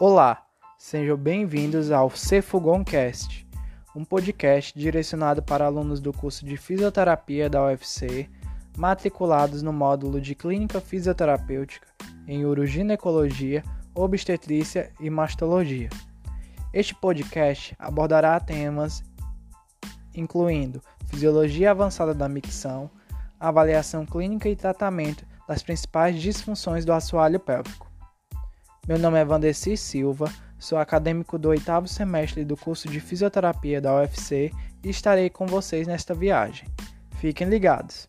Olá, sejam bem-vindos ao Cefugoncast, um podcast direcionado para alunos do curso de Fisioterapia da UFC, matriculados no módulo de Clínica Fisioterapêutica em Uroginecologia, Obstetrícia e Mastologia. Este podcast abordará temas incluindo fisiologia avançada da micção, avaliação clínica e tratamento das principais disfunções do assoalho pélvico. Meu nome é Vandeci Silva, sou acadêmico do oitavo semestre do curso de fisioterapia da UFC e estarei com vocês nesta viagem. Fiquem ligados!